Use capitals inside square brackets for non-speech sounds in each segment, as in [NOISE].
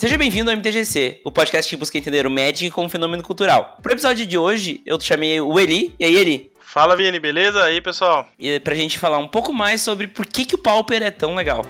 Seja bem-vindo ao MTGC, o podcast que busca entender o Magic como um fenômeno cultural. Pro episódio de hoje, eu chamei o Eli. E aí, Eli? Fala, Vini, beleza? E aí, pessoal? E pra gente falar um pouco mais sobre por que, que o Pauper é tão legal.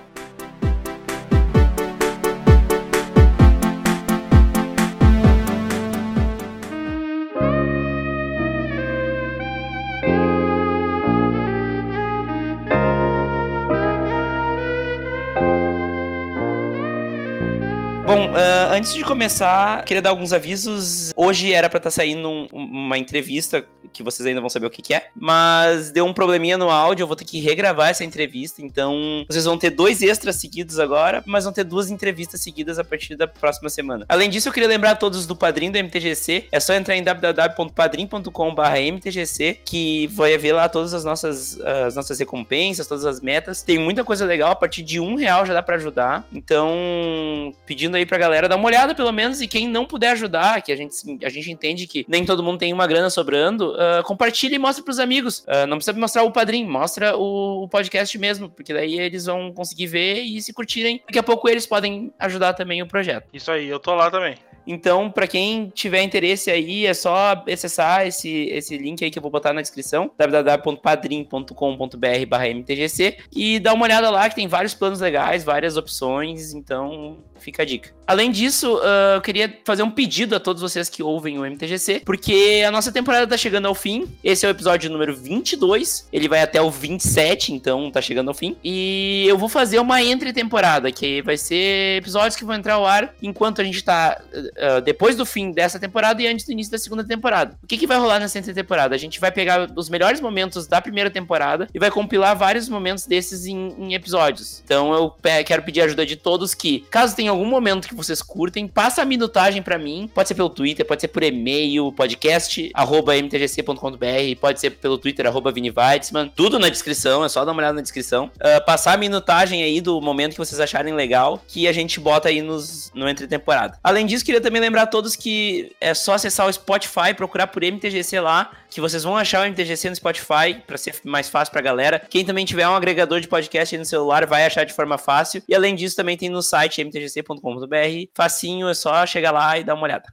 Antes de começar, queria dar alguns avisos. Hoje era para estar tá saindo um, uma entrevista que vocês ainda vão saber o que, que, é, mas deu um probleminha no áudio, eu vou ter que regravar essa entrevista, então vocês vão ter dois extras seguidos agora, mas vão ter duas entrevistas seguidas a partir da próxima semana. Além disso, eu queria lembrar a todos do padrinho do MTGC, é só entrar em www.padrim.com/mtgc que vai ver lá todas as nossas, as nossas recompensas, todas as metas. Tem muita coisa legal, a partir de um real já dá para ajudar, então pedindo aí pra galera dar uma olhada pelo menos, e quem não puder ajudar, que a gente, a gente entende que nem todo mundo tem uma grana sobrando, uh, compartilha e mostra pros amigos. Uh, não precisa mostrar o padrinho, mostra o, o, podcast mesmo, porque daí eles vão conseguir ver e se curtirem. Daqui a pouco eles podem ajudar também o projeto. Isso aí, eu tô lá também. Então, para quem tiver interesse aí, é só acessar esse, esse link aí que eu vou botar na descrição, www.padrim.com.br/mtgc e dar uma olhada lá que tem vários planos legais, várias opções, então fica a dica. Além disso, uh, eu queria fazer um pedido a todos vocês que ouvem o MTGC, porque a nossa temporada tá chegando ao fim. Esse é o episódio número 22, ele vai até o 27, então tá chegando ao fim. E eu vou fazer uma entre-temporada, que vai ser episódios que vão entrar ao ar enquanto a gente tá uh, depois do fim dessa temporada e antes do início da segunda temporada. O que, que vai rolar nessa entre-temporada? A gente vai pegar os melhores momentos da primeira temporada e vai compilar vários momentos desses em, em episódios. Então eu quero pedir a ajuda de todos que, caso tenha algum momento que vocês curtem, passa a minutagem para mim. Pode ser pelo Twitter, pode ser por e-mail, podcast, arroba mtgc.com.br, pode ser pelo Twitter, arroba Weitzman. Tudo na descrição, é só dar uma olhada na descrição. Uh, passar a minutagem aí do momento que vocês acharem legal, que a gente bota aí nos, no entre temporada. Além disso, queria também lembrar a todos que é só acessar o Spotify, procurar por MTGC lá, que vocês vão achar o MTGC no Spotify, para ser mais fácil pra galera. Quem também tiver um agregador de podcast aí no celular vai achar de forma fácil. E além disso, também tem no site mtgc.com.br. Facinho, é só chegar lá e dar uma olhada.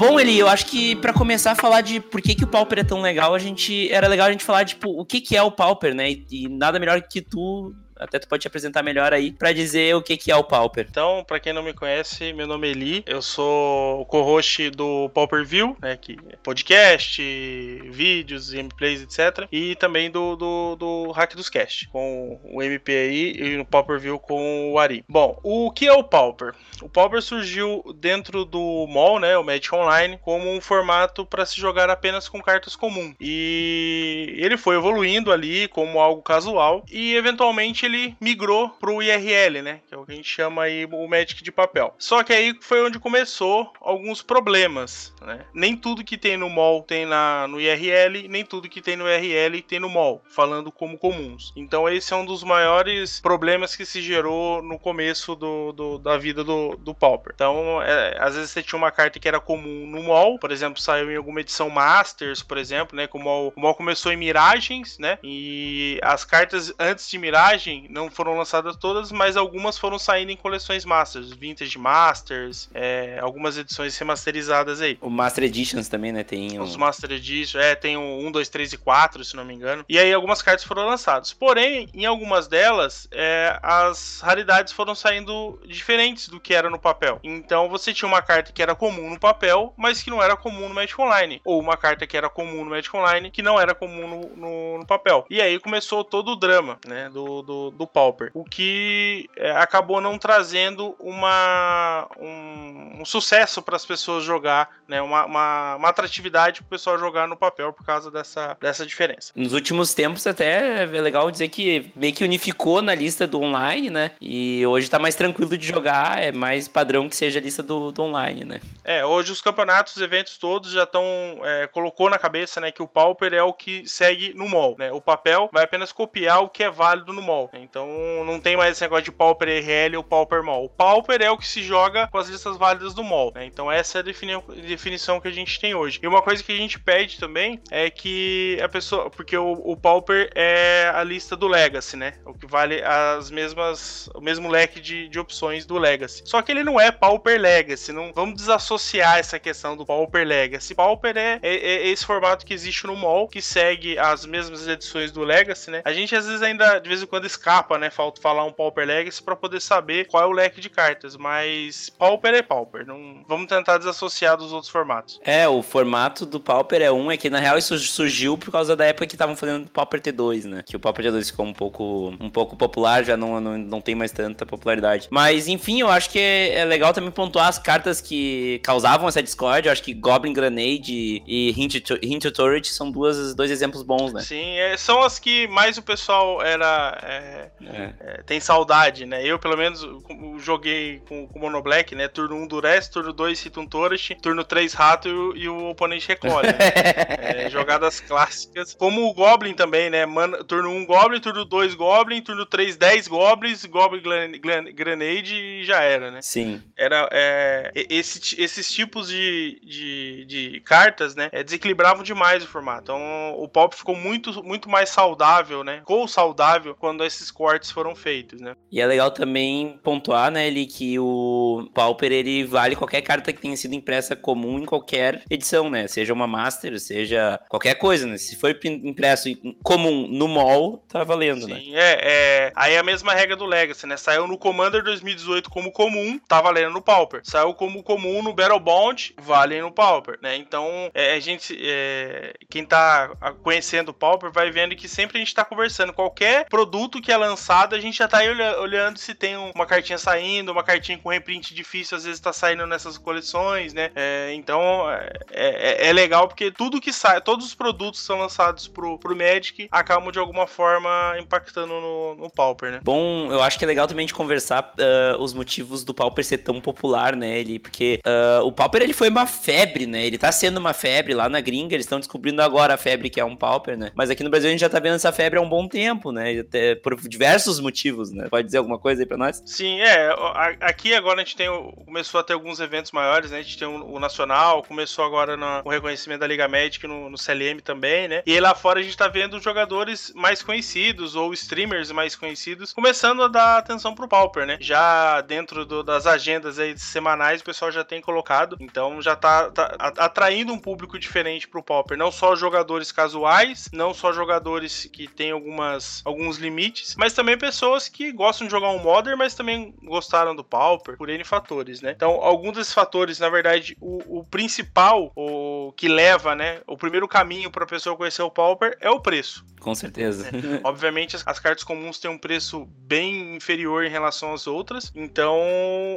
Bom, Eli, eu acho que para começar a falar de por que, que o Pauper é tão legal, a gente era legal a gente falar tipo o que que é o Pauper, né? E, e nada melhor que tu até tu pode te apresentar melhor aí para dizer o que, que é o Pauper. Então, para quem não me conhece, meu nome é Eli, eu sou o co-host do Pauper View, né, que é podcast, vídeos, gameplays, etc. E também do, do, do Hack dos Cast, com o MP aí e no Pauper View com o Ari. Bom, o que é o Pauper? O Pauper surgiu dentro do mall, né, o Magic Online, como um formato para se jogar apenas com cartas comuns. E ele foi evoluindo ali como algo casual e eventualmente ele migrou pro IRL, né? Que é o que a gente chama aí o Magic de papel. Só que aí foi onde começou alguns problemas, né? Nem tudo que tem no mall tem na, no IRL, nem tudo que tem no IRL tem no mall, falando como comuns. Então esse é um dos maiores problemas que se gerou no começo do, do da vida do, do Pauper. Então, é, às vezes você tinha uma carta que era comum no mall, por exemplo, saiu em alguma edição Masters, por exemplo, né? Como o mall começou em Miragens, né? E as cartas antes de Miragem não foram lançadas todas, mas algumas foram saindo em coleções Masters, Vintage Masters, é, algumas edições remasterizadas aí. O Master Editions também, né? Tem um... Os Master Editions, é, tem o 1, 2, 3 e 4, se não me engano. E aí algumas cartas foram lançadas. Porém, em algumas delas, é, as raridades foram saindo diferentes do que era no papel. Então você tinha uma carta que era comum no papel, mas que não era comum no Magic Online. Ou uma carta que era comum no Magic Online, que não era comum no, no, no papel. E aí começou todo o drama, né? Do, do do, Pauper, o que é, acabou não trazendo uma, um, um sucesso para as pessoas jogar, né, uma, uma, uma atratividade para o pessoal jogar no papel por causa dessa, dessa diferença. Nos últimos tempos até é legal dizer que meio que unificou na lista do online, né, e hoje está mais tranquilo de jogar, é mais padrão que seja a lista do, do online, né. É, hoje os campeonatos, os eventos todos já estão, é, colocou na cabeça, né, que o Pauper é o que segue no mall, né, o papel vai apenas copiar o que é válido no mall. Então não tem mais esse negócio de Pauper RL ou Pauper Mall. O Pauper é o que se joga com as listas válidas do Mall. Né? Então essa é a defini definição que a gente tem hoje. E uma coisa que a gente pede também é que a pessoa. Porque o, o Pauper é a lista do Legacy, né? O que vale as mesmas. o mesmo leque de, de opções do Legacy. Só que ele não é Pauper Legacy. Não vamos desassociar essa questão do Pauper Legacy. Pauper é, é, é esse formato que existe no mall, que segue as mesmas edições do Legacy, né? A gente às vezes ainda de vez em quando escapa, né? Falta falar um Pauper Legacy para poder saber qual é o leque de cartas, mas Pauper é Pauper. Não vamos tentar desassociar dos outros formatos. É, o formato do Pauper é um, é que na real isso surgiu por causa da época que estavam fazendo Pauper T2, né? Que o Pauper T2 ficou um pouco um pouco popular, já não, não, não tem mais tanta popularidade. Mas enfim, eu acho que é, é legal também pontuar as cartas que causavam essa Discord. Eu acho que Goblin Grenade e Hint, Hint Turret são duas, dois exemplos bons, né? Sim, é, são as que mais o pessoal era. É, é. é tem saudade, né? Eu, pelo menos, joguei com o Mono Black, né? Turno 1 Durez, turno 2 Hitum Torres, turno 3 Rato e, e o oponente recolhe. Né? [LAUGHS] É, jogadas clássicas. Como o Goblin também, né? Man, turno 1 Goblin, turno 2 Goblin, turno 3 10 Goblins, Goblin Grenade e já era, né? Sim. Era, é, esse, esses tipos de, de, de cartas, né? desequilibravam demais o formato. Então o pop ficou muito, muito mais saudável, né? Ficou saudável quando esses cortes foram feitos, né? E é legal também pontuar, né, ele que o Pauper ele vale qualquer carta que tenha sido impressa comum em qualquer edição, né? Seja uma Master, seja qualquer coisa, né? Se for impresso comum no mall, tá valendo, Sim, né? Sim, é, é. Aí é a mesma regra do Legacy, né? Saiu no Commander 2018 como comum, tá valendo no Pauper. Saiu como comum no Battle Bond, vale no Pauper, né? Então, é, a gente. É, quem tá conhecendo o Pauper vai vendo que sempre a gente tá conversando. Qualquer produto que é lançado, a gente já tá aí olhando se tem uma cartinha saindo, uma cartinha com reprint difícil, às vezes tá saindo nessas coleções, né? É, então, é, é, é, legal porque tudo que sai, todos os produtos que são lançados pro, pro Magic acabam de alguma forma impactando no, no Pauper, né? Bom, eu acho que é legal também de conversar uh, os motivos do Pauper ser tão popular, né? Ele, porque uh, o Pauper ele foi uma febre, né? Ele tá sendo uma febre lá na gringa, eles estão descobrindo agora a febre que é um Pauper, né? Mas aqui no Brasil a gente já tá vendo essa febre há um bom tempo, né? Até por diversos motivos, né? Pode dizer alguma coisa aí pra nós? Sim, é. Aqui agora a gente tem. Começou a ter alguns eventos maiores, né? A gente tem o, Nacional, começou agora no, o reconhecimento da Liga Magic no, no CLM também, né? E lá fora a gente tá vendo jogadores mais conhecidos ou streamers mais conhecidos começando a dar atenção pro Pauper, né? Já dentro do, das agendas aí semanais o pessoal já tem colocado, então já tá, tá atraindo um público diferente pro Pauper. Não só jogadores casuais, não só jogadores que têm algumas, alguns limites, mas também pessoas que gostam de jogar um Modern, mas também gostaram do Pauper, por N fatores, né? Então, alguns desses fatores, na verdade, o, o principal, o que leva, né, o primeiro caminho para a pessoa conhecer o Pauper é o preço. Com certeza. É. [LAUGHS] Obviamente, as, as, cartas comuns têm um preço bem inferior em relação às outras, então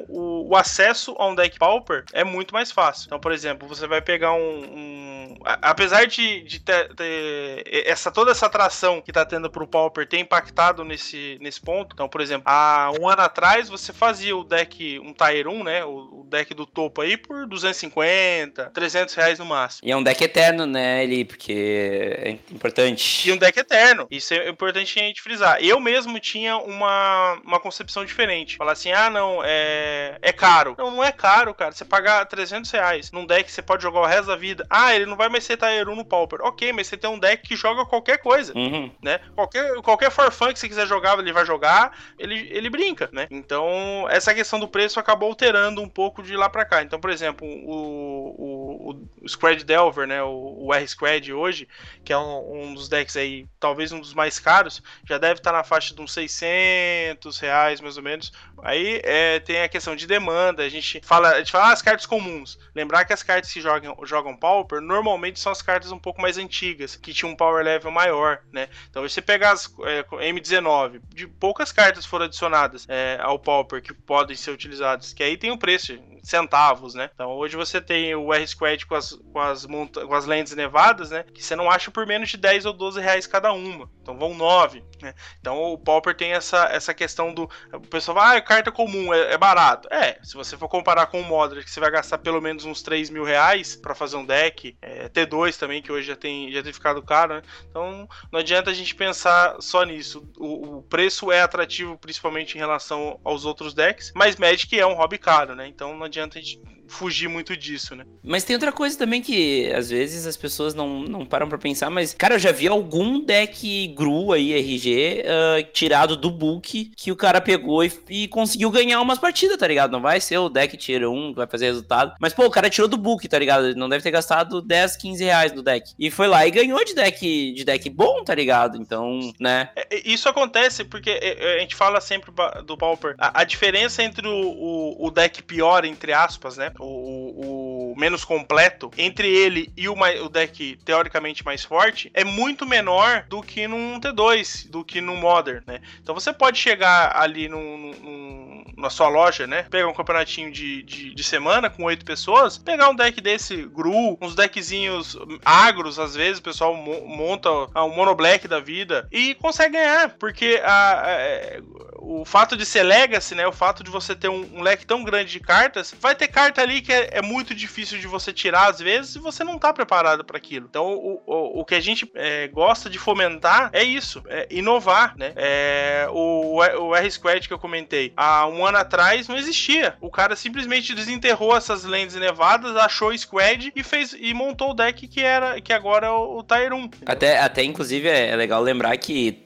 o, o acesso a um deck Pauper é muito mais fácil. Então, por exemplo, você vai pegar um, um apesar de, de ter, ter, essa toda essa atração que tá tendo pro Pauper ter impactado nesse, nesse ponto. Então, por exemplo, há um ano atrás você fazia o deck, um Tier 1, né? O, o deck do topo aí por 250, 300 reais no máximo. E é um deck eterno, né, ele, porque é importante. E um deck eterno. Isso é importante a gente frisar. Eu mesmo tinha uma, uma concepção diferente. Falar assim, ah, não, é, é caro. Não, não é caro, cara. Você pagar 300 reais num deck você pode jogar o resto da vida. Ah, ele não vai mais ser Tier 1 no Pauper. Ok, mas você tem um deck que joga qualquer coisa, uhum. né? Qualquer, qualquer forfã que você quiser jogar, ele vai jogar, ele, ele brinca, né? Então, essa questão do preço acabou alterando um pouco de lá para cá. Então, por exemplo, o, o, o Squad Delver, né? O, o R-Squad hoje, que é um, um, dos decks aí, talvez um dos mais caros, já deve estar na faixa de uns 600 reais, mais ou menos. Aí é, tem a questão de demanda, a gente fala, a gente fala ah, as cartas comuns. Lembrar que as cartas que jogam, jogam Pauper normalmente são as cartas um pouco mais antigas, que tinham um power level maior, né? Então você pegar as é, M19, de poucas cartas foram adicionadas é, ao Pauper que podem ser utilizadas, que aí tem o um preço, centavos, né? Então hoje você tem o R-Squad com as com as, com as lentes nevadas, né? Que você não acha por menos de 10 ou 12 reais cada uma. Então vão 9. Né? Então o Pauper tem essa, essa questão do. O pessoal vai, ah, carta comum é, é, barato. É, se você for comparar com o Modern, que você vai gastar pelo menos uns 3 mil reais pra fazer um deck. É, T2 também, que hoje já tem, já tem ficado caro, né? Então não adianta a gente pensar só nisso. O, o preço é atrativo, principalmente em relação aos outros decks, mas Magic é um hobby caro, né? Então não adianta a gente fugir muito disso, né? Mas tem outra coisa também que às vezes as pessoas não, não param para pensar, mas, cara, eu já vi algum deck GRU aí, RG, uh, ah, tirado do book, que o cara pegou e, e, conseguiu ganhar umas partidas, tá ligado? Não vai ser o deck tier 1 que vai fazer resultado, mas, pô, o cara tirou do book, tá ligado? Ele não deve ter gastado 10, 15 reais no deck. E foi lá e ganhou de deck, de deck bom, tá ligado? Então, né? É, é, isso acontece porque é, a gente fala sempre do Pauper. A, a diferença entre o, o, o deck pior, entre aspas, né? O, o menos completo, entre ele e o, o, deck teoricamente mais forte, é muito menor do que num T2, do que no Modern, né? Então você pode chegar ali num, num, na sua loja, né? Pegar um campeonatinho de, de, de semana com oito pessoas, pegar um deck desse Gru, uns deckzinhos agros, às vezes o pessoal monta um Mono Black da vida e consegue ganhar, porque a, a o fato de ser Legacy, né? O fato de você ter um, um, leque tão grande de cartas, vai ter carta ali que é, é, muito difícil de você tirar às vezes e você não tá preparado para aquilo. Então, o, o, o, que a gente é, gosta de fomentar é isso, é inovar, né? É, o, o R-Squad que eu comentei, há um ano atrás não existia. O cara simplesmente desenterrou essas lentes nevadas, achou Squad e fez e montou o deck que era que agora é o, o Tier 1. Até, até inclusive é legal lembrar que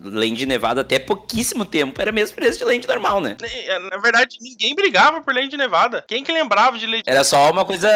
lente nevada até pouquíssimo tempo tempo era mesmo preço de lente normal, né? É, na verdade, ninguém brigava por lente nevada. Quem que lembrava de lente Era só uma coisa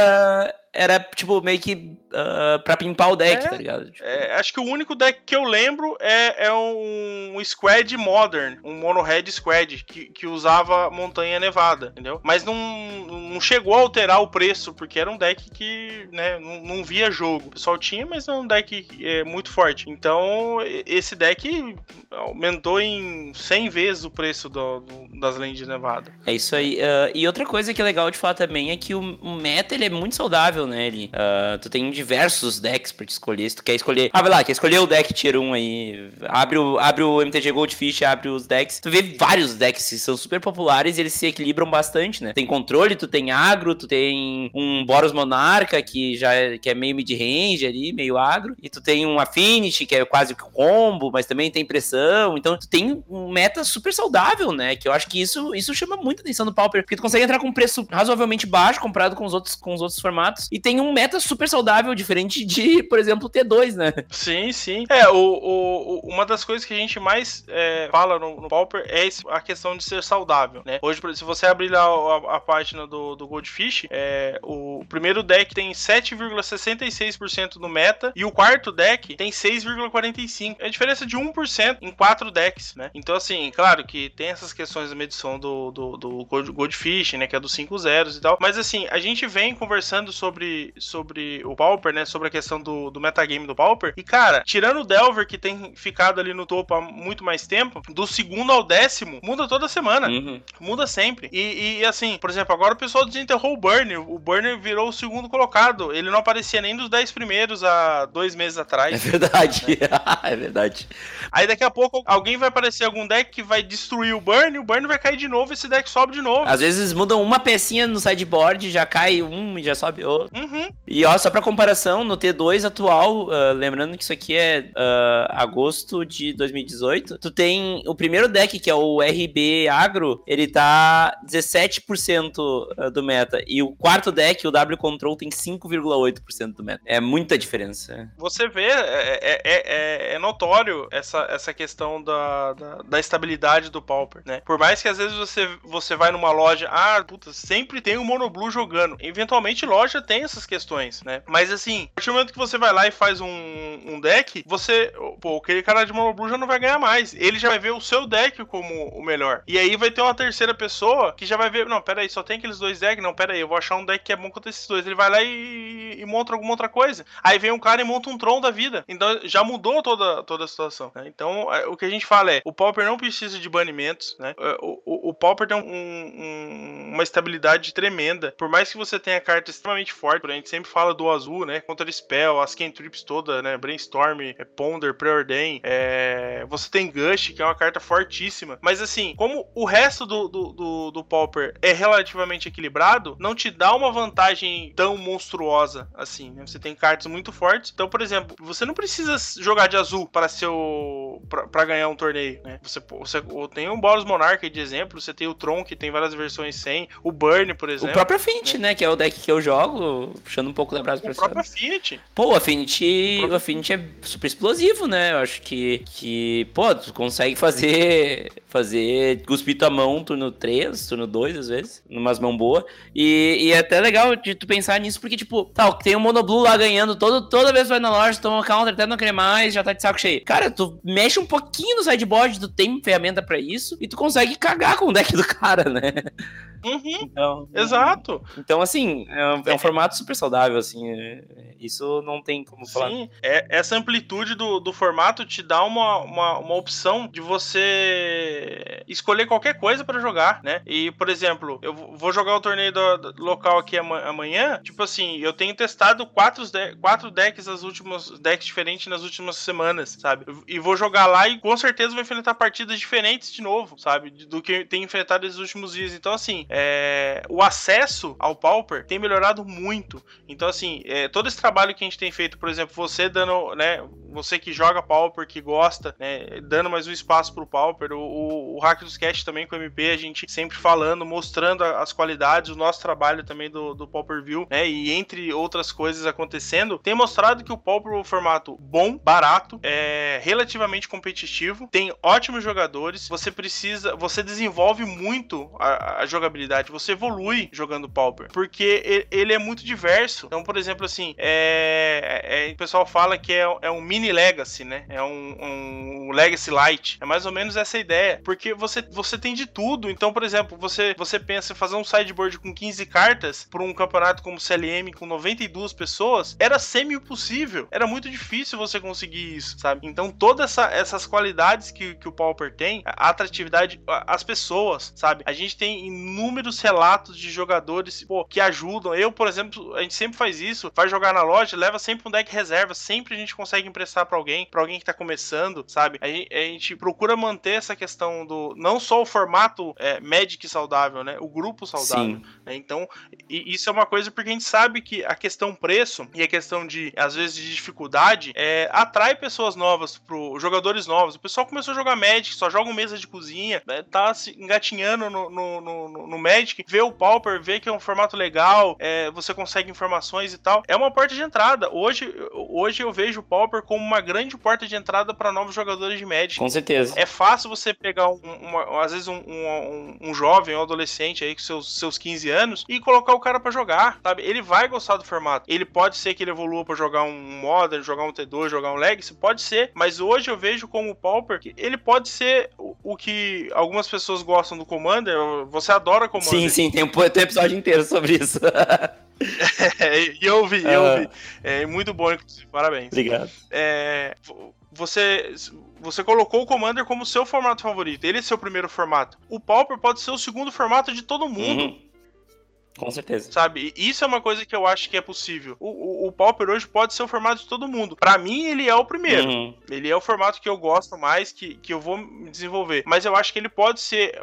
era, tipo, meio que uh, pra pimpar o deck, é, tá ligado? Tipo... É, acho que o único deck que eu lembro é, é um, um Squad Modern, um Mono Red Squad, que, que usava Montanha Nevada, entendeu? Mas não, não chegou a alterar o preço, porque era um deck que, né, não, não via jogo. O pessoal tinha, mas é um deck é, muito forte. Então, esse deck aumentou em 100 vezes o preço do, do, das lentes de Nevada. É isso aí. Uh, e outra coisa que é legal de falar também é que o, o meta, ele é muito saudável uh, tu tem diversos decks pra te escolher. Se tu quer escolher. Ah, vai lá, quer escolher o deck Tier 1 aí. Abre o, abre o MTG Goldfish, abre os decks. Tu vê vários decks que são super populares e eles se equilibram bastante, né? Tem controle, tu tem agro, tu tem um Boros Monarca que já é, que é meio mid-range ali, meio agro. E tu tem um Affinity, que é quase combo, mas também tem pressão. Então tu tem um meta super saudável, né? Que eu acho que isso, isso chama muita atenção do Pauper. Porque tu consegue entrar com um preço razoavelmente baixo comparado com os outros, com os outros formatos e tem um meta super saudável, diferente de, por exemplo, T2, né? Sim, sim. É, o, o, uma das coisas que a gente mais é, fala no, no Pauper é a questão de ser saudável, né? Hoje, se você abrir lá a, a página do, do Goldfish, é, o primeiro deck tem 7,66% no meta e o quarto deck tem 6,45%. É a diferença de 1% em quatro decks, né? Então, assim, claro que tem essas questões da medição do, do, do Goldfish, né? Que é dos 5 zeros e tal. Mas, assim, a gente vem conversando sobre sobre, sobre o Pauper, né? Sobre a questão do, do metagame do Pauper. E, cara, tirando o Delver, que tem ficado ali no topo há muito mais tempo, do segundo ao décimo, muda toda semana. Uhum. Muda sempre. E, e, assim, por exemplo, agora o pessoal desenterrou o Burn. O Burn virou o segundo colocado. Ele não aparecia nem dos 10 primeiros há dois meses atrás. É verdade. Né? [LAUGHS] é verdade. Aí daqui a pouco alguém vai aparecer algum deck que vai destruir o Burn, o Burn vai cair de novo, esse deck sobe de novo. Às vezes mudam uma pecinha no sideboard, já cai um e já sobe outro. Uhum. E ó, só pra comparação, no T2 atual, uh, lembrando que isso aqui é uh, agosto de 2018, tu tem o primeiro deck, que é o RB Agro, ele tá 17% ah, do meta. E o quarto deck, o W Control, tem 5,8% do meta. É muita diferença. Você vê, é, é, é, é notório essa, essa questão da, da, da, estabilidade do Pauper, né? Por mais que às vezes você, você vai numa loja, ah, puta, sempre tem o um Monoblue jogando. Eventualmente loja tem essas questões, né? Mas assim, a partir do momento que você vai lá e faz um, um deck, você, pô, aquele cara de Mono já não vai ganhar mais. Ele já vai ver o seu deck como o melhor. E aí vai ter uma terceira pessoa que já vai ver, não, pera aí, só tem aqueles dois decks? Não, pera aí, eu vou achar um deck que é bom contra esses dois. Ele vai lá e, e monta alguma outra coisa. Aí vem um cara e monta um Tron da vida. Então já mudou toda, toda a situação. Né? Então é, o que a gente fala é, o Pauper não precisa de banimentos, né? É, o, o, o Pauper tem um, um, uma estabilidade tremenda. Por mais que você tenha cartas extremamente fortes forte. A gente sempre fala do azul, né? Contra Spell, as cantrips toda, né? Brainstorm, é Ponder, Preordain. É... Você tem Gush, que é uma carta fortíssima. Mas assim, como o resto do, do, do, do Pauper é relativamente equilibrado, não te dá uma vantagem tão monstruosa assim. Né? Você tem cartas muito fortes. Então, por exemplo, você não precisa jogar de azul para ser o... para ganhar um torneio, né? Você, você tem um Boros Monarch de exemplo, você tem o Tron, que tem várias versões sem, o Burn, por exemplo. O próprio Affinity, né? né? Que é o deck que eu jogo, puxando um pouco da brasa pra O próprio Affinity. Pô, o Affinity, o, próprio... o Affinity é super explosivo, né? Eu acho que, que pô, tu consegue fazer fazer cuspir tua mão turno 3, turno 2, às vezes, numas mãos boas. E, e é até legal de tu pensar nisso, porque, tipo, tal, tem o Monoblue lá ganhando todo, toda vez que vai na loja, toma counter, até não querer mais, já tá de saco cheio. Cara, tu mexe um pouquinho no sideboard, tu tem ferramenta para isso, e tu consegue cagar com o deck do cara, né? Uhum. Então, Exato. Então, assim, é um, é um, formato super saudável, assim. É, isso não tem como falar. Sim, é, essa amplitude do, do formato te dá uma, uma, uma opção de você escolher qualquer coisa para jogar, né? E, por exemplo, eu vou jogar o torneio do, do local aqui amanhã. Tipo assim, eu tenho testado quatro, de, quatro decks as últimas decks diferentes nas últimas semanas, sabe? E vou jogar lá e com certeza vou enfrentar partidas diferentes de novo, sabe? Do que tem enfrentado esses últimos dias. Então, assim, é, o acesso ao Pauper tem melhorado muito. Então, assim, é, todo esse trabalho que a gente tem feito, por exemplo, você dando, né, você que joga Pauper, que gosta, né, dando mais um espaço pro Pauper, o, o, o Hack dos Cast também com o MP, a gente sempre falando, mostrando as qualidades, o nosso trabalho também do, do Pauper View, né, e entre outras coisas acontecendo, tem mostrado que o Pauper é um formato bom, barato, é relativamente competitivo, tem ótimos jogadores, você precisa, você desenvolve muito a, a jogabilidade jogabilidade, você evolui jogando Pauper, porque ele é muito diverso. Então, por exemplo, assim, é, é, é, o pessoal fala que é, é, um mini Legacy, né? É um, um, Legacy Light. É mais ou menos essa ideia, porque você, você tem de tudo. Então, por exemplo, você, você pensa em fazer um sideboard com 15 cartas para um campeonato como CLM com 92 pessoas, era semi-impossível. Era muito difícil você conseguir isso, sabe? Então, todas essa, essas qualidades que, que o Pauper tem, a atratividade, as pessoas, sabe? A gente tem inúmeros inúmeros relatos de jogadores pô, que ajudam. Eu, por exemplo, a gente sempre faz isso, vai jogar na loja, leva sempre um deck reserva, sempre a gente consegue emprestar para alguém, para alguém que tá começando, sabe? A gente, a gente, procura manter essa questão do não só o formato é, Magic saudável, né? O grupo saudável. Né? Então, isso é uma coisa porque a gente sabe que a questão preço e a questão de, às vezes, de dificuldade é, atrai pessoas novas, pro, jogadores novos. O pessoal começou a jogar Magic, só joga mesa de cozinha, né? tá se engatinhando no, no, no, no Magic, vê o Pauper, vê que é um formato legal, é, você consegue informações e tal. É uma porta de entrada. Hoje, hoje eu vejo o Pauper como uma grande porta de entrada para novos jogadores de Magic. Com certeza. É fácil você pegar, um, uma, às vezes, um, um, um, jovem, um adolescente aí com seus, seus 15 anos e colocar o cara para jogar, sabe? Ele vai gostar do formato. Ele pode ser que ele evolua para jogar um Modern, jogar um T2, jogar um Legacy, pode ser, mas hoje eu vejo como o Pauper que ele pode ser o, o que algumas pessoas gostam do Commander. Você adora adora Commander. Sim, sim, tem um, tem um episódio inteiro sobre isso. [LAUGHS] é, e eu ouvi, eu ouvi. É muito bom, inclusive. Parabéns. Obrigado. É, você, você colocou o Commander como seu formato favorito. Ele é seu primeiro formato. O Pauper pode ser o segundo formato de todo mundo. Uhum. Com certeza. Sabe? Isso é uma coisa que eu acho que é possível. O, o, o Pauper hoje pode ser o formato de todo mundo. Para mim, ele é o primeiro. Uhum. Ele é o formato que eu gosto mais, que, que eu vou me desenvolver. Mas eu acho que ele pode ser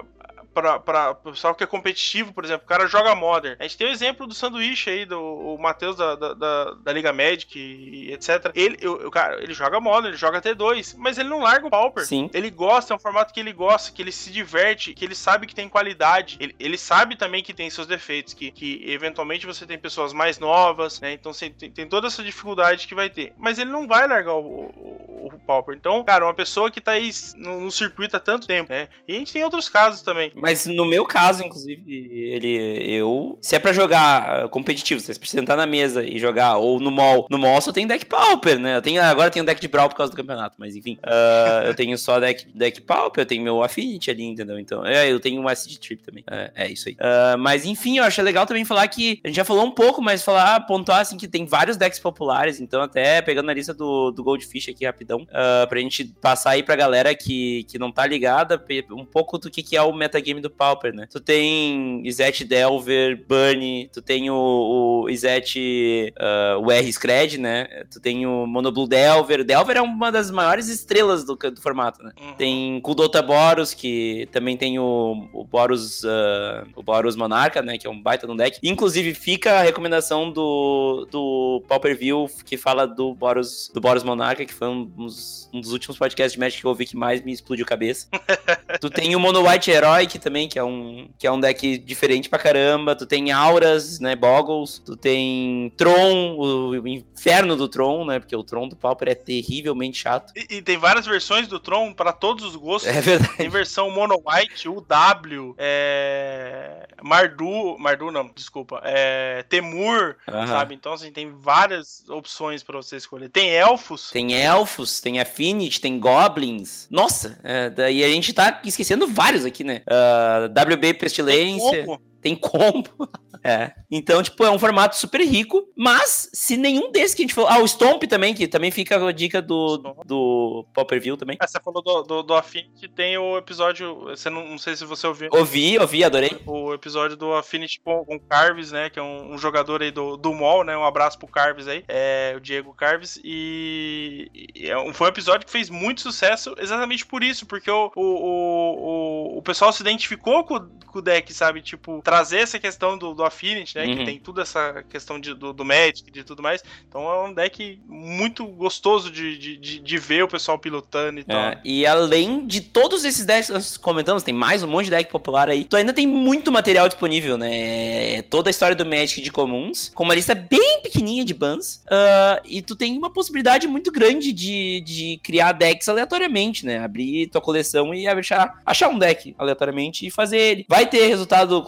para o pessoal que é competitivo, por exemplo, o cara joga Modern. A gente tem o exemplo do sanduíche aí, do o Matheus da, da, da, da, Liga Magic e, etc. Ele, o, cara, ele joga Modern, ele joga T2, mas ele não larga o Pauper. Sim. Ele gosta, é um formato que ele gosta, que ele se diverte, que ele sabe que tem qualidade. Ele, ele sabe também que tem seus defeitos, que, que eventualmente você tem pessoas mais novas, né? Então você tem, tem toda essa dificuldade que vai ter. Mas ele não vai largar o, o, o Pauper. Então, cara, uma pessoa que tá aí no, no circuito há tanto tempo, né? E a gente tem outros casos também. Mas no meu caso, inclusive, ele, eu. Se é pra jogar ah, competitivo, se você precisa sentar na mesa e jogar, ou no mall. No mall só tem deck Pauper, né? Eu tenho, agora tem tenho deck de Brawl por causa do campeonato, mas enfim. Uh, eu tenho só deck, deck Pauper, eu tenho meu Affinity ali, entendeu? Então, é, eu tenho um SD Trip também. É, é isso aí. Uh, mas enfim, eu acho legal também falar que. A gente já falou um pouco, mas falar, pontuar assim, que tem vários decks populares, então até pegando a lista do, do Goldfish aqui rapidão, uh, pra gente passar aí pra galera que, que não tá ligada, um pouco do que, que é o metagame game do Pauper, né? Tu tem Izet Delver, Bunny, tu tem o, o Izet, uh, o R Scred, né? Tu tem o Monoblue Delver. Delver é uma das maiores estrelas do, do formato, né? Uhum. Tem Kuldota Boros, que também tem o, o Boros, uh, o Boros Monarca, né? Que é um baita no deck. Inclusive, fica a recomendação do, do Pauper View, que fala do Boros, do Boros Monarca, que foi um dos, um dos últimos podcasts de Magic que eu ouvi que mais me explodiu a cabeça. [LAUGHS] tu tem o Mono White Também, que é um, que é um deck diferente pra caramba. Tu tem Auras, né? Boggles. Tu tem Tron, o, o inferno do Tron, né? Porque o Tron do Pauper é terrivelmente chato. E, e tem várias versões do Tron para todos os gostos. É verdade. Tem versão Mono White, UW, é... Mardu, Mardu não, desculpa, é... Temur, sabe? Então, assim, tem várias opções para você escolher. Tem elfos. Tem elfos, tem Affinity, tem Goblins. Nossa, é, daí a gente tá esquecendo vários aqui, né? Uh, WB Pestilência. Tem tem combo. é. Então, tipo, é um formato super rico, mas se nenhum desses que a gente falou. Ah, o Stomp também, que também fica a dica do, do Popper View também. Ah, você falou do, do, do Affinity, tem o episódio. Você não, não sei se você ouviu. Ouvi, ouvi, adorei. O episódio do Affinity com, com Carves, né? Que é um, um, jogador aí do, do MOL, né? Um abraço pro Carves aí. É o Diego Carves. E, e é um, foi um episódio que fez muito sucesso exatamente por isso, porque o, o, o, o pessoal se identificou com, com o deck, sabe? Tipo, trazer essa questão do, do Affinity, né? Uhum. Que tem toda essa questão de, do, do Magic, de tudo mais. Então é um deck muito gostoso de, de, de, de ver o pessoal pilotando e tal. É, e além de todos esses decks que nós comentamos, tem mais um monte de deck popular aí. Tu ainda tem muito material disponível, né? É toda a história do Magic de comuns, com uma lista bem pequenininha de bans. Uh, e tu tem uma possibilidade muito grande de, de criar decks aleatoriamente, né? Abrir tua coleção e achar, achar um deck aleatoriamente e fazer ele. Vai ter resultado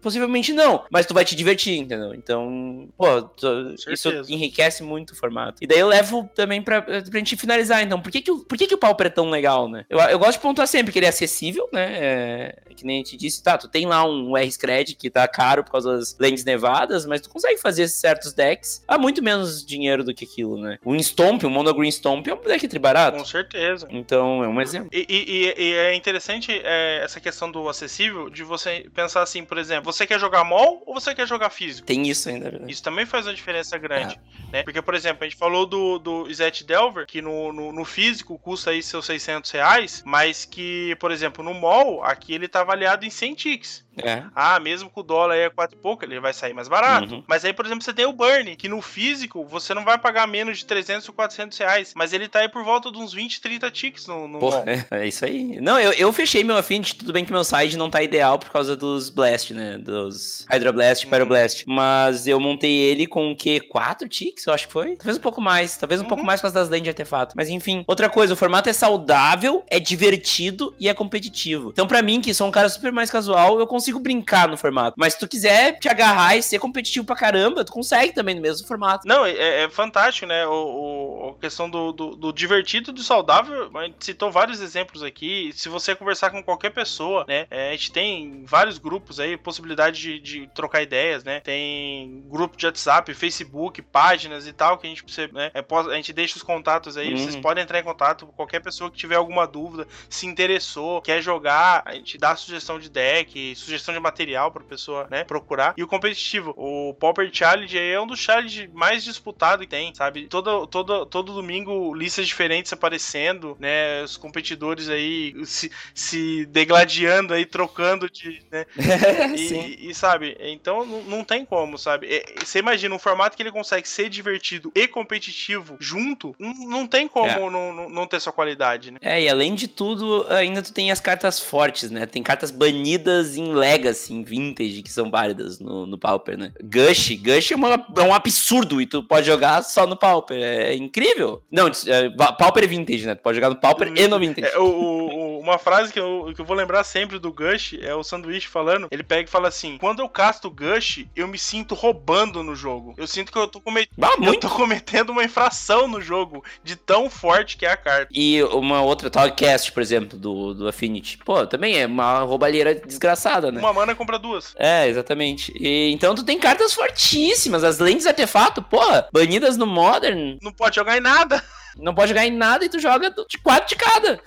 Possivelmente não, mas tu vai te divertir, entendeu? Então, pô, tu, isso enriquece muito o formato. E daí eu levo também pra, pra gente finalizar, então, por que que, o, por que que o Pauper é tão legal, né? Eu, eu gosto de pontuar sempre que ele é acessível, né? É, que nem a gente disse, tá, tu tem lá um R-Scred que tá caro por causa das lentes nevadas, mas tu consegue fazer certos decks a muito menos dinheiro do que aquilo, né? O Stomp, o Mono Green Stomp é um deck tribarato. Com certeza. Então, é um exemplo. E, e, e é interessante é, essa questão do acessível, de você pensar assim, por exemplo, você quer jogar mall ou você quer jogar físico? Tem isso ainda, né? Isso também faz uma diferença grande, é. né? Porque, por exemplo, a gente falou do, do Zet Delver, que no, no, no, físico custa aí seus 600 reais, mas que, por exemplo, no mall, aqui ele tá avaliado em 100 ticks. É. Ah, mesmo com o dólar aí é 4 e pouco, ele vai sair mais barato. Uhum. Mas aí, por exemplo, você tem o Burn, que no físico você não vai pagar menos de 300 ou 400 reais, mas ele tá aí por volta de uns 20, 30 ticks no, no Porra, é, [LAUGHS] é, isso aí. Não, eu, eu fechei meu Affinity, tudo bem que meu site não tá ideal por causa dos Blast, né? Dos Hydroblast e uhum. Pyroblast. Mas eu montei ele com o quê? 4 ticks, eu acho que foi? Talvez um pouco mais, talvez um uhum. pouco mais com as das lentes de artefato. Mas enfim, outra coisa, o formato é saudável, é divertido e é competitivo. Então, para mim, que sou um cara super mais casual, eu consigo brincar no formato. Mas se tu quiser te agarrar e ser competitivo pra caramba, tu consegue também no mesmo formato. Não, é, é fantástico, né? O, o, a questão do, do, do divertido e do saudável, a gente citou vários exemplos aqui. Se você conversar com qualquer pessoa, né? É, a gente tem vários grupos aí, possibilidade de, de trocar ideias, né? Tem grupo de WhatsApp, Facebook, páginas e tal, que a gente, né, é, a gente deixa os contatos aí. Uhum. Vocês podem entrar em contato com qualquer pessoa que tiver alguma dúvida, se interessou, quer jogar, a gente dá sugestão de deck, sugestão de material pra pessoa, né, procurar. E o competitivo, o Pauper Challenge é um dos challenges mais disputados que tem, sabe? Todo, todo, todo domingo listas diferentes aparecendo, né? Os competidores aí se, se degladiando aí, trocando de, né? [LAUGHS] e, e, sabe, então não, não tem como, sabe? É, você imagina um formato que ele consegue ser divertido e competitivo junto, não, não tem como é. não, não, não, ter sua qualidade, né? É, e além de tudo, ainda tu tem as cartas fortes, né? Tem cartas banidas em Legacy, em Vintage, que são válidas no, no Pauper, né? Gush, Gush é, uma, é um absurdo e tu pode jogar só no Pauper, é incrível. Não, é, Pauper é Vintage, né? Tu pode jogar no Pauper e no Vintage. É, o, o, uma frase que eu, que eu vou lembrar sempre do Gush é o Sanduíche falando, ele pega e fala assim, quando eu casto Gush, eu me sinto roubando no jogo. Eu sinto que eu tô, comet... ah, eu tô cometendo uma infração no jogo, de tão forte que é a carta. E uma outra Talkcast, por exemplo, do, do Affinity. Pô, também é uma roubalheira desgraçada, né? Uma mana compra duas. É, exatamente. E, então tu tem cartas fortíssimas. As lentes artefato, porra, banidas no Modern. Não pode jogar em nada. [LAUGHS] Não pode jogar em nada e tu joga de quatro de cada.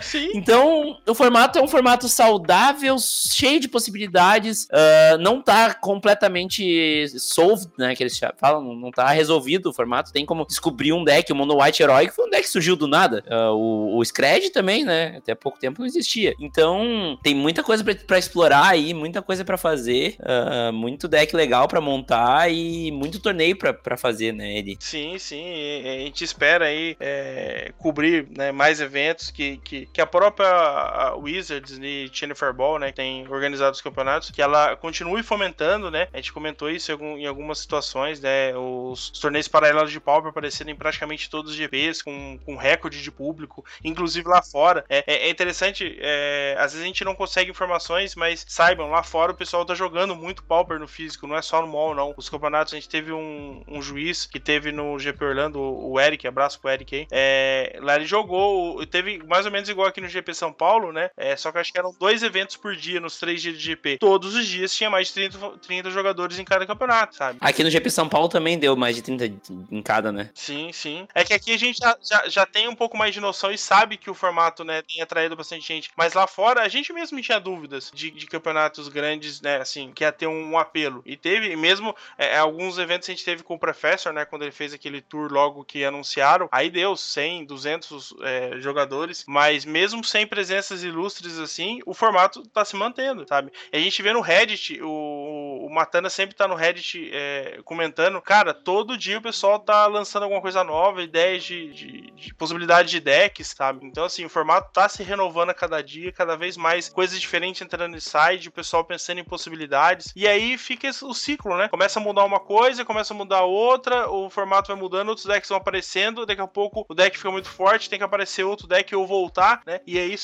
Sim. [LAUGHS] então, o formato é um formato saudável, cheio de possibilidades. Uh, não tá completamente solved, né? Que eles falam, não tá resolvido o formato. Tem como descobrir um deck, o Mono White Heroic foi um deck que surgiu do nada. Uh, o, o Scred também, né? Até pouco tempo não existia. Então, tem muita coisa para explorar aí, muita coisa para fazer, uh, muito deck legal para montar e muito torneio para fazer, né, Ele. Sim, sim. A gente espera aí é, cobrir né, mais eventos que, que, que a própria Wizards e Jennifer Ball, né, tem organizado os campeonatos, que ela continue fomentando, né? A gente comentou isso em, algumas situações, né? Os, torneios paralelos de Pauper aparecendo em praticamente todos os GPs, com, com recorde de público, inclusive lá fora. É, é, é interessante, é, às vezes a gente não consegue informações, mas saibam, lá fora o pessoal tá jogando muito Pauper no físico, não é só no mall, não. Os campeonatos, a gente teve um, um juiz que teve no GP Orlando, o Eric, abraço pro Eric aí. É, lá ele jogou, teve mais ou menos igual aqui no GP São Paulo, né? É, só que acho que eram dois eventos por dia nos três dias de GP. Todos os dias tinha mais de 30, 30 jogadores em cada campeonato, sabe? Aqui no GP São Paulo também deu mais de 30 em cada, né? Sim, sim. É que aqui a gente já, já, já tem um pouco mais de noção e sabe que o formato, né, tem atraído bastante gente. Mas lá fora, a gente mesmo tinha dúvidas de, de campeonatos grandes, né, assim, que ia ter um, um apelo. E teve, mesmo é, alguns eventos a gente teve com o Professor, né, quando ele fez aquele tour logo que anunciaram. Aí deu 100, 200 é, jogadores. Mas mesmo sem presenças ilustres assim, o formato tá se mantendo, sabe? E a gente vê no Reddit, o, o Matana sempre tá no Reddit é, comentando, cara, todo dia o pessoal tá lançando alguma coisa nova, ideias de, de, de possibilidade de decks, sabe? Então, assim, o formato tá se renovando a cada dia, cada vez mais coisas diferentes entrando no site, o pessoal pensando em possibilidades. E aí fica o ciclo, né? Começa a mudar uma coisa, começa a mudar outra, o formato vai mudando, outros decks vão aparecendo, daqui a pouco o deck fica muito forte, tem que aparecer outro deck ou voltar, né? E aí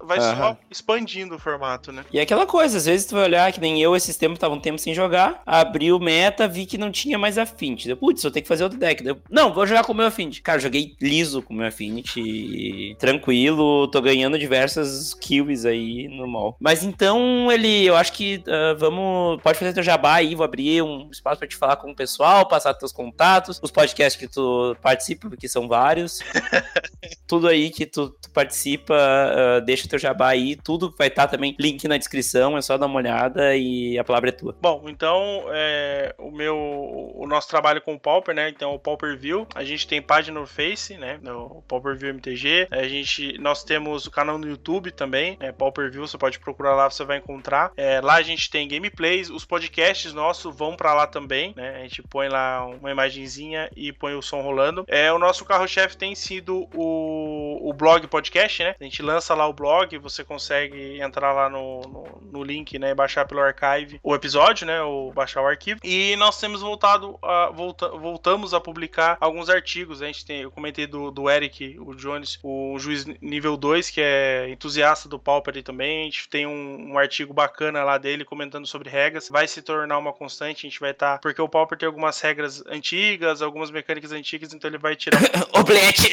vai uhum. só expandindo o formato, né? E é aquela coisa, às vezes tu vai olhar, que nem eu esses tempos tava um tempo sem jogar, abri o meta, vi que não tinha mais Affinity. Putz, eu tenho que fazer outro deck. não, vou jogar com o meu Affinity. Cara, joguei liso com o meu Affinity, tranquilo, tô ganhando diversas kills aí no mall. Mas então, ele, eu acho que uh, vamos, pode fazer teu jabá aí, vou abrir um espaço pra te falar com o pessoal, passar teus contatos, os podcasts que tu participa, porque são vários. [LAUGHS] tudo aí que tu, tu participa, uh, deixa teu jabá aí, tudo vai estar tá também link na descrição, é só dar uma olhada e a palavra é tua. Bom, então, é, o meu, o nosso trabalho com o Pauper, né, então o Pauper View, a gente tem página no Face, né, no Pauper View MTG, a gente, nós temos o canal no YouTube também, é Pauper View, você pode procurar lá, você vai encontrar. É, lá a gente tem gameplays, os podcasts nossos vão para lá também, né, a gente põe lá uma imagenzinha e põe o som rolando. É, o nosso carro-chefe tem sido o, o blog podcast, né, a gente lança lá o blog, você consegue entrar lá no, no, no link, né, baixar pelo archive o episódio, né, ou baixar o arquivo. E nós temos voltado a, volta, voltamos a publicar alguns artigos, a gente tem, eu comentei do, do Eric, o Jones, o juiz nível 2, que é entusiasta do Pauper também, a gente tem um, um, artigo bacana lá dele comentando sobre regras, vai se tornar uma constante, a gente vai estar, tá, porque o Pauper tem algumas regras antigas, algumas mecânicas antigas, então ele vai tirar... Oblete!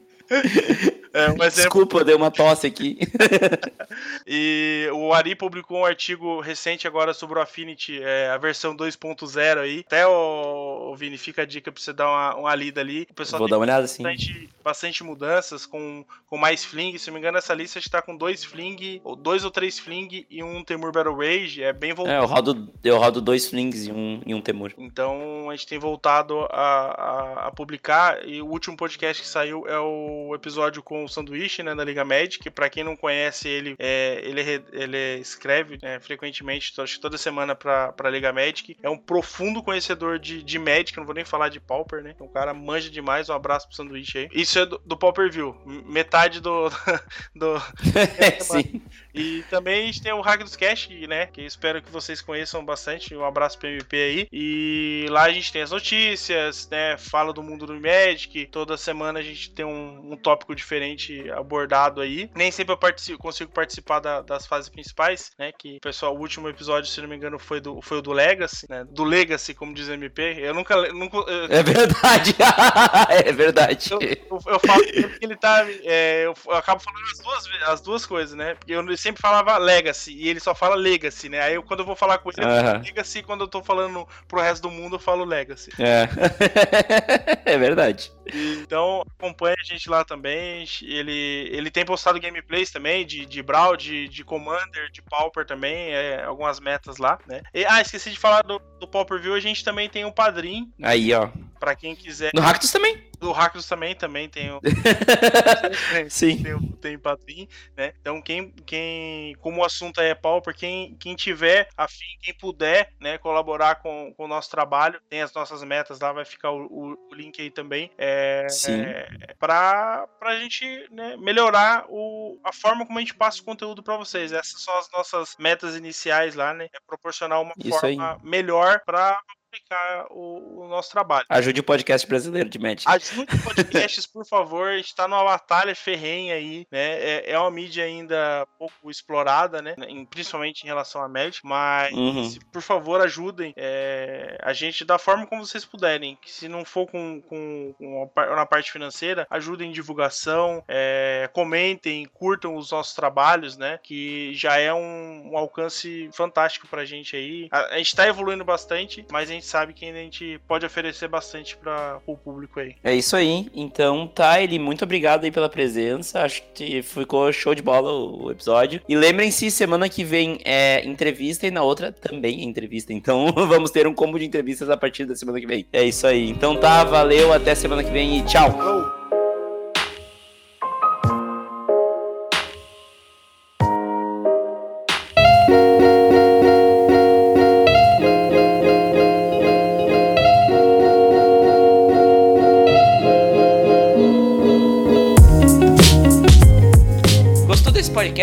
[LAUGHS] [LAUGHS] É, um Desculpa, deu uma tosse aqui. [LAUGHS] e o Ari publicou um artigo recente agora sobre o Affinity, é, a versão 2.0 aí. Até o, o Vini, fica a dica pra você dar uma, uma lida ali. O pessoal Vou dar uma olhada bastante, sim. Bastante mudanças com, com mais fling. Se não me engano, essa lista está com dois fling, ou dois ou três fling e um Temur Battle Rage. É bem voltado. É, eu rodo, eu rodo dois flings e um, e um Temur. Então a gente tem voltado a, a, a publicar. E o último podcast que saiu é o episódio com o Sanduíche, né, da Liga Magic. Para quem não conhece ele, é, ele, ele escreve né, frequentemente, acho que toda semana pra, pra Liga Magic. É um profundo conhecedor de, de Magic, não vou nem falar de Pauper, né? O cara manja demais, um abraço pro Sanduíche aí. Isso é do, do Pauper View, metade do... [LAUGHS] do... [LAUGHS] Sim. [LAUGHS] E também a gente tem o Hack dos Cash, né? Que espero que vocês conheçam bastante. Um abraço pro MP aí. E lá a gente tem as notícias, né? Fala do mundo do Magic. Toda semana a gente tem um, um tópico diferente abordado aí. Nem sempre eu participo, consigo participar da, das fases principais, né? Que, pessoal, o último episódio, se não me engano, foi do, foi o do Legacy, né? Do Legacy, como diz o MP. Eu nunca. nunca eu... É verdade. [LAUGHS] é verdade. Eu, eu, eu falo que ele tá. É, eu, acabo falando as duas, as duas coisas, né? Porque eu sempre falava Legacy e ele só fala Legacy, né? Aí eu, quando eu vou falar com ele, eu falo Legacy. Quando eu tô falando pro resto do mundo, eu falo Legacy. É. [LAUGHS] é verdade. Então, acompanha a gente lá também. Ele, ele tem postado gameplays também de, de Brawl, de, de Commander, de Pauper também, é, algumas metas lá, né? E, ah, esqueci de falar do, do Pauper View, a gente também tem um padrinho. Aí, ó. Pra quem quiser. No Ractus também. Do Ractus também, também tem o. [LAUGHS] Sim. Tem, tem padrinho, né? Então, quem, quem. Como o assunto é Pauper, quem, quem tiver afim, quem puder, né, colaborar com, com o nosso trabalho, tem as nossas metas lá, vai ficar o, o, o link aí também. É, Sim. É, pra, pra gente né, melhorar o, a forma como a gente passa o conteúdo para vocês. Essas são as nossas metas iniciais lá, né? É proporcionar uma Isso forma aí. melhor para publicar o, o, nosso trabalho. Ajude o podcast brasileiro de Magic. Ajude podcasts, por favor. A gente tá numa batalha ferrenha aí, né? É, é uma mídia ainda pouco explorada, né? Em, principalmente em relação a Magic, mas Uhum. por favor, ajudem é, a gente da forma como vocês puderem. Que se não for com, com, com a par- na parte financeira, ajudem em divulgação, é, comentem, curtam os nossos trabalhos, né? Que já é um, um alcance fantástico pra gente aí. A, a gente tá evoluindo bastante, mas a gente sabe que ainda a gente pode oferecer bastante para o público aí. É isso aí. Então, tá, ele muito obrigado aí pela presença. Acho que ficou show de bola o episódio. E lembrem-se, semana que vem é entrevista e na outra também é entrevista. Então, [LAUGHS] vamos ter um combo de entrevistas a partir da semana que vem. É isso aí. Então tá, valeu, até semana que vem e tchau. Falou!